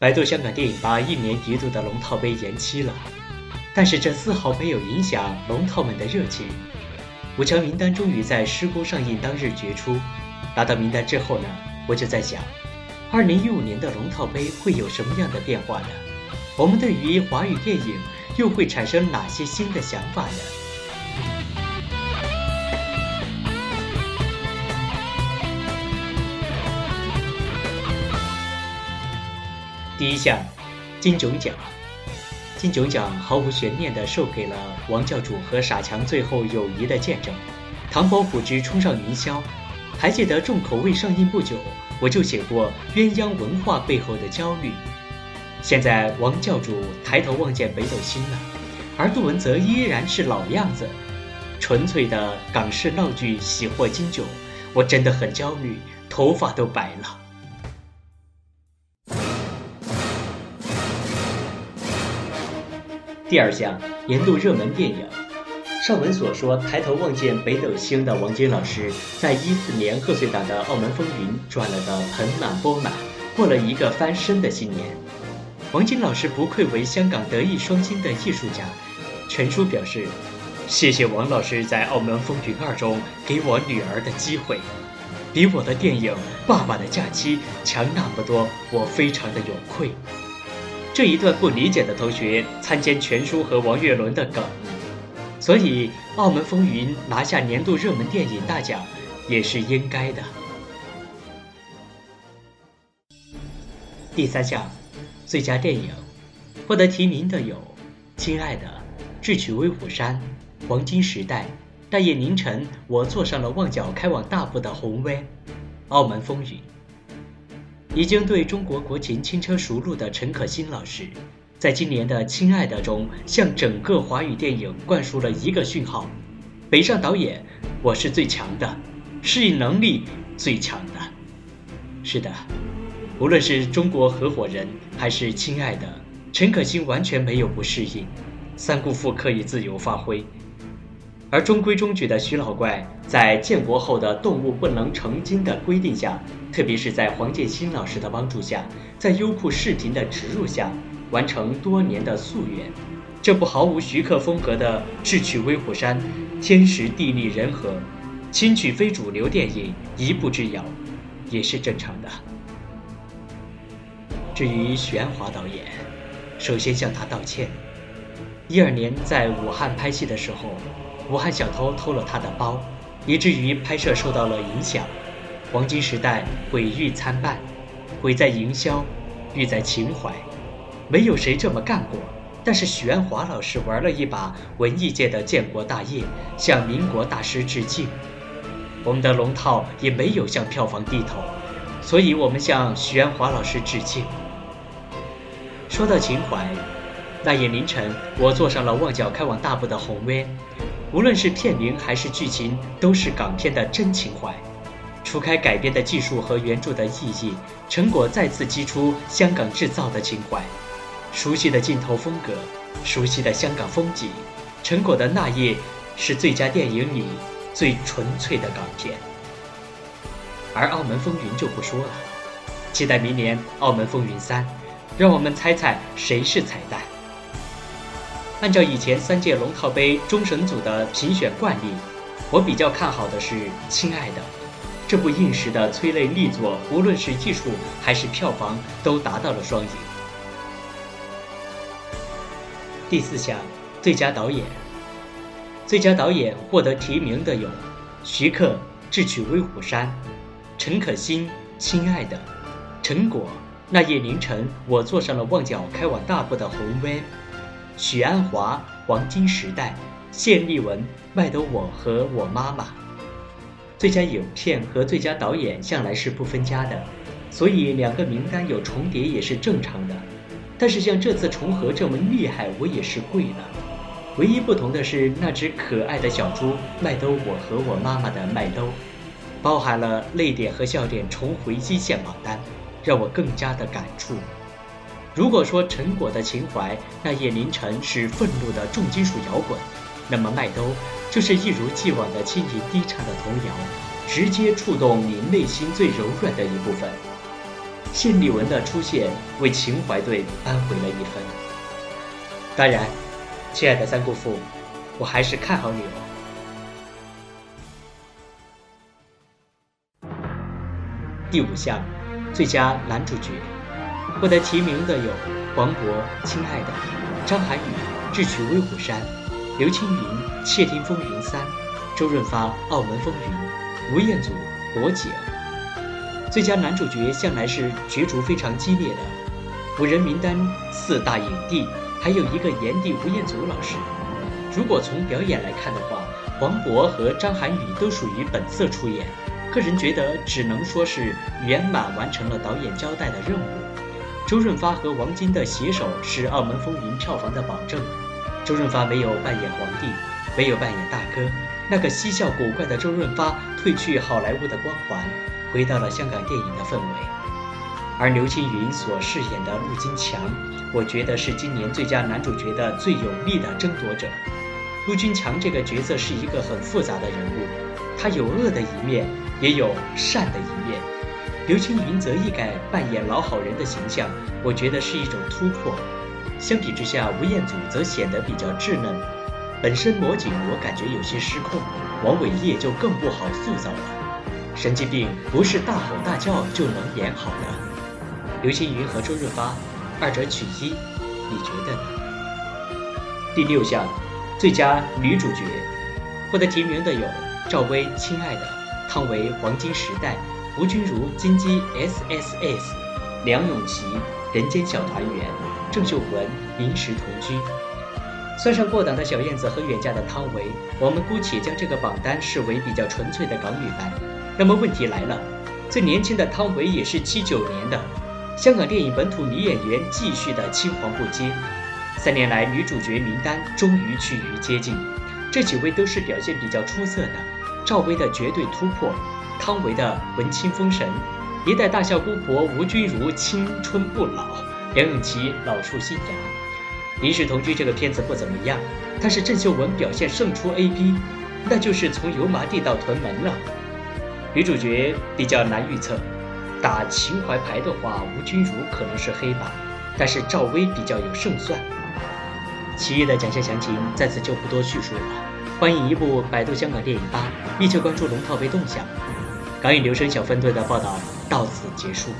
百度香港电影吧一年一度的龙套杯延期了，但是这丝毫没有影响龙套们的热情。五强名单终于在施工上映当日决出。拿到名单之后呢，我就在想，二零一五年的龙套杯会有什么样的变化呢？我们对于华语电影又会产生哪些新的想法呢？第一项，金囧奖。金囧奖毫无悬念地授给了王教主和傻强最后友谊的见证。唐伯虎之冲上云霄，还记得重口味上映不久，我就写过鸳鸯文化背后的焦虑。现在王教主抬头望见北斗星了，而杜文泽依然是老样子，纯粹的港式闹剧喜获金囧，我真的很焦虑，头发都白了。第二项年度热门电影，上文所说，抬头望见北斗星的王晶老师，在一四年贺岁档的《澳门风云》赚了个盆满钵满，过了一个翻身的新年。王晶老师不愧为香港德艺双馨的艺术家，全书表示：“谢谢王老师在《澳门风云二》中给我女儿的机会，比我的电影《爸爸的假期》强那么多，我非常的有愧。”这一段不理解的同学参见全书和王岳伦的梗，所以《澳门风云》拿下年度热门电影大奖也是应该的。第三项，最佳电影获得提名的有《亲爱的》《智取威虎山》《黄金时代》《大业凌晨》《我坐上了旺角开往大埔的红威》《澳门风云》。已经对中国国情轻车熟路的陈可辛老师，在今年的《亲爱的》中，向整个华语电影灌输了一个讯号：北上导演，我是最强的，适应能力最强的。是的，无论是中国合伙人还是《亲爱的》，陈可辛完全没有不适应，三姑父可以自由发挥。而中规中矩的徐老怪，在建国后的动物不能成精的规定下，特别是在黄建新老师的帮助下，在优酷视频的植入下，完成多年的夙愿。这部毫无徐克风格的智取威虎山，天时地利人和，轻取非主流电影一步之遥，也是正常的。至于许鞍华导演，首先向他道歉。一二年在武汉拍戏的时候。武汉小偷偷了他的包，以至于拍摄受到了影响。黄金时代毁誉参半，毁在营销，誉在情怀。没有谁这么干过，但是许鞍华老师玩了一把文艺界的建国大业，向民国大师致敬。我们的龙套也没有向票房低头，所以我们向许鞍华老师致敬。说到情怀，那夜凌晨，我坐上了旺角开往大埔的红 V。无论是片名还是剧情，都是港片的真情怀。除开改编的技术和原著的意义，成果再次激出香港制造的情怀。熟悉的镜头风格，熟悉的香港风景，成果的那夜是最佳电影里最纯粹的港片。而《澳门风云》就不说了，期待明年《澳门风云三》，让我们猜猜谁是彩蛋。按照以前三届龙套杯终审组的评选惯例，我比较看好的是《亲爱的》这部应时的催泪力作，无论是艺术还是票房都达到了双赢。第四项，最佳导演。最佳导演获得提名的有徐克《智取威虎山》，陈可辛《亲爱的》，陈果《那夜凌晨》，我坐上了旺角开往大埔的红 van。许鞍华《黄金时代》，谢丽文《卖得我和我妈妈》，最佳影片和最佳导演向来是不分家的，所以两个名单有重叠也是正常的。但是像这次重合这么厉害，我也是跪了。唯一不同的是，那只可爱的小猪麦兜我和我妈妈的麦兜，包含了泪点和笑点重回一线榜单，让我更加的感触。如果说陈果的情怀那夜凌晨是愤怒的重金属摇滚，那么麦兜就是一如既往的轻盈低唱的童谣，直接触动你内心最柔软的一部分。谢丽文的出现为情怀队扳回了一分。当然，亲爱的三姑父，我还是看好你哦。第五项，最佳男主角，获得提名的有黄渤《亲爱的》，张涵予《智取威虎山》，刘青云《窃听风云三》，周润发《澳门风云》，吴彦祖《火警》。最佳男主角向来是角逐非常激烈的，五人名单四大影帝，还有一个炎帝吴彦祖老师。如果从表演来看的话，黄渤和张涵予都属于本色出演，个人觉得只能说是圆满完成了导演交代的任务。周润发和王晶的携手是《澳门风云》票房的保证。周润发没有扮演皇帝，没有扮演大哥，那个嬉笑古怪的周润发褪去好莱坞的光环。回到了香港电影的氛围，而刘青云所饰演的陆金强，我觉得是今年最佳男主角的最有力的争夺者。陆金强这个角色是一个很复杂的人物，他有恶的一面，也有善的一面。刘青云则一改扮演老好人的形象，我觉得是一种突破。相比之下，吴彦祖则显得比较稚嫩。本身魔警我感觉有些失控，王伟业就更不好塑造了。神经病不是大吼大叫就能演好的。刘青云和周润发，二者取一，你觉得呢？第六项，最佳女主角，获得提名的有赵薇《亲爱的》，汤唯《黄金时代》，吴君如《金鸡 S S S》，梁咏琪《人间小团圆》，郑秀文《临时同居》。算上过档的小燕子和远嫁的汤唯，我们姑且将这个榜单视为比较纯粹的港女番。那么问题来了，最年轻的汤唯也是七九年的，香港电影本土女演员继续的青黄不接，三年来女主角名单终于趋于接近，这几位都是表现比较出色的，赵薇的绝对突破，汤唯的文青封神，一代大笑姑婆吴君如青春不老，梁咏琪老树新芽，临时同居这个片子不怎么样，但是郑秀文表现胜出 A B，那就是从油麻地到屯门了。女主角比较难预测，打情怀牌的话，吴君如可能是黑马，但是赵薇比较有胜算。其余的奖项详情在此就不多叙述了，欢迎一步百度香港电影吧，密切关注龙套杯动向。港影留声小分队的报道到此结束。